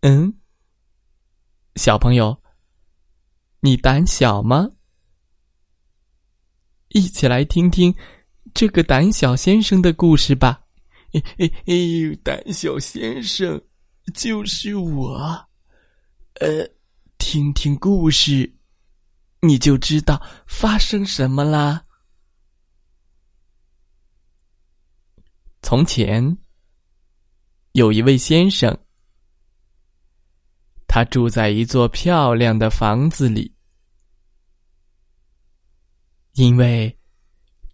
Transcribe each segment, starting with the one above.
嗯，小朋友，你胆小吗？一起来听听这个胆小先生的故事吧。哎哎哎，胆小先生就是我。呃，听听故事，你就知道发生什么啦。从前，有一位先生。他住在一座漂亮的房子里，因为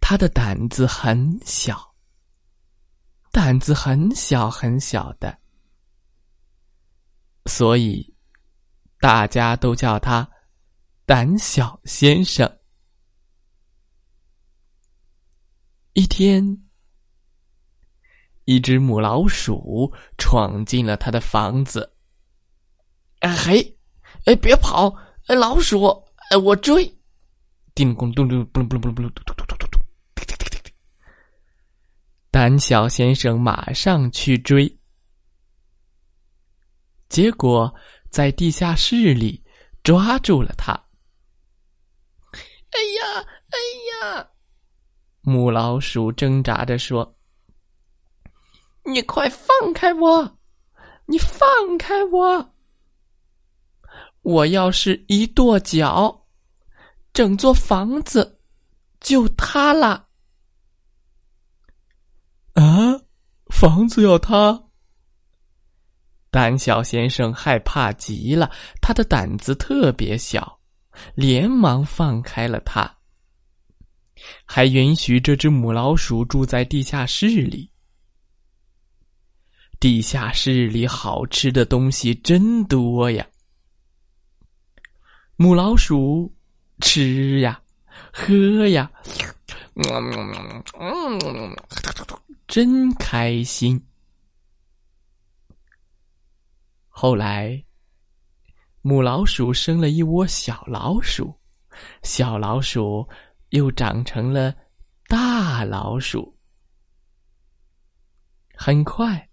他的胆子很小，胆子很小很小的，所以大家都叫他胆小先生。一天，一只母老鼠闯进了他的房子。哎，哎别跑！哎老鼠，哎我追！叮咚咚咚咚咚咚咚咚咚咚咚咚咚！胆小先生马上去追，结果在地下室里抓住了他。哎呀，哎呀！母老鼠挣扎着说：“你快放开我！你放开我！”我要是一跺脚，整座房子就塌了。啊，房子要塌！胆小先生害怕极了，他的胆子特别小，连忙放开了他，还允许这只母老鼠住在地下室里。地下室里好吃的东西真多呀！母老鼠吃呀，喝呀，真开心。后来，母老鼠生了一窝小老鼠，小老鼠又长成了大老鼠。很快，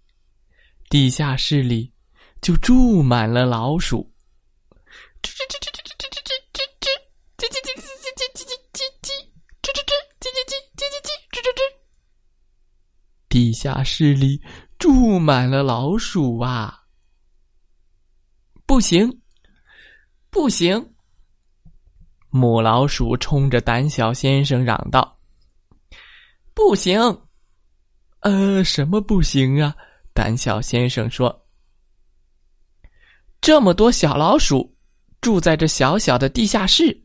地下室里就住满了老鼠。地下室里住满了老鼠啊！不行，不行！母老鼠冲着胆小先生嚷道：“不行！”呃，什么不行啊？胆小先生说：“这么多小老鼠住在这小小的地下室，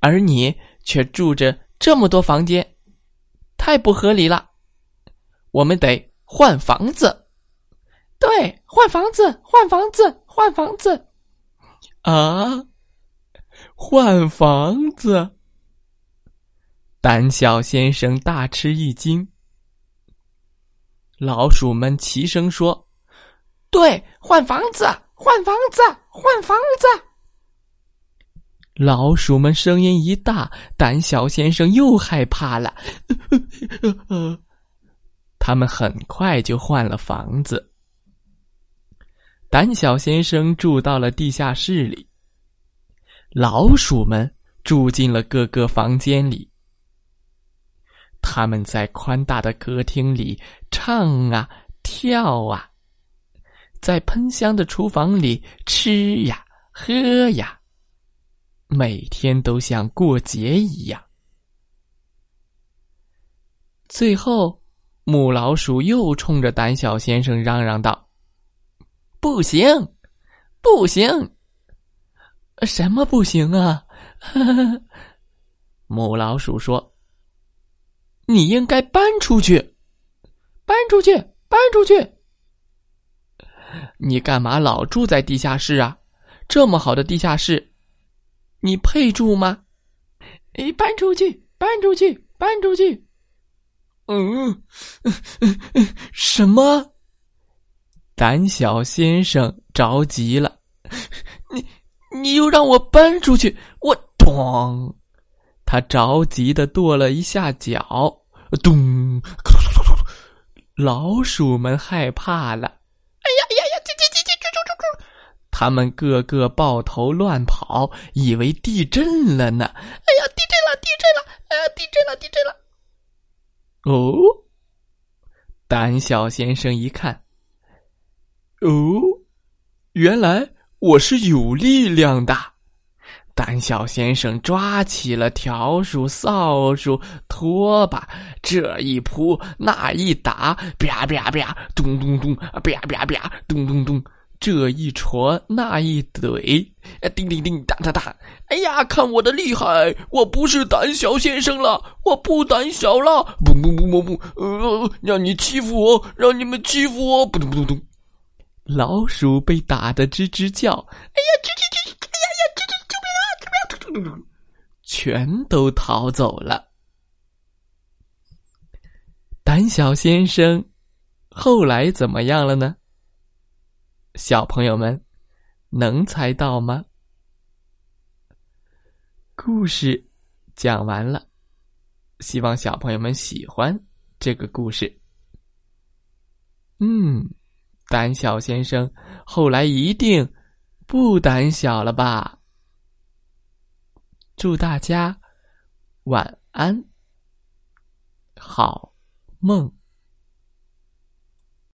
而你却住着这么多房间，太不合理了。”我们得换房子，对，换房子，换房子，换房子，啊，换房子！胆小先生大吃一惊。老鼠们齐声说：“对，换房子，换房子，换房子！”老鼠们声音一大，胆小先生又害怕了。他们很快就换了房子。胆小先生住到了地下室里，老鼠们住进了各个房间里。他们在宽大的客厅里唱啊跳啊，在喷香的厨房里吃呀喝呀，每天都像过节一样。最后。母老鼠又冲着胆小先生嚷嚷道：“不行，不行，什么不行啊？” 母老鼠说：“你应该搬出去，搬出去，搬出去。”你干嘛老住在地下室啊？这么好的地下室，你配住吗？哎，搬出去，搬出去，搬出去！嗯，什么？胆小先生着急了，你你又让我搬出去，我咚！他着急的跺了一下脚，咚！老鼠们害怕了，哎呀呀呀！叽叽叽叽啾啾啾啾！他们个个抱头乱跑，以为地震了呢。哎呀，地震了，地震了！哎呀，地震了，地震了！哦，胆小先生一看，哦，原来我是有力量的。胆小先生抓起了笤帚、扫帚、拖把，这一扑，那一打，啪啪啪，咚咚咚，啪啪啪，咚咚咚，这一戳，那一怼，叮叮叮，哒哒哒！哎呀，看我的厉害！我不是胆小先生了，我不胆小了！不不不不不，呃，让你欺负我，让你们欺负我！不咚不咚咚，老鼠被打得吱吱叫。哎呀，吱吱吱！全都逃走了。胆小先生后来怎么样了呢？小朋友们能猜到吗？故事讲完了，希望小朋友们喜欢这个故事。嗯，胆小先生后来一定不胆小了吧？祝大家晚安，好梦。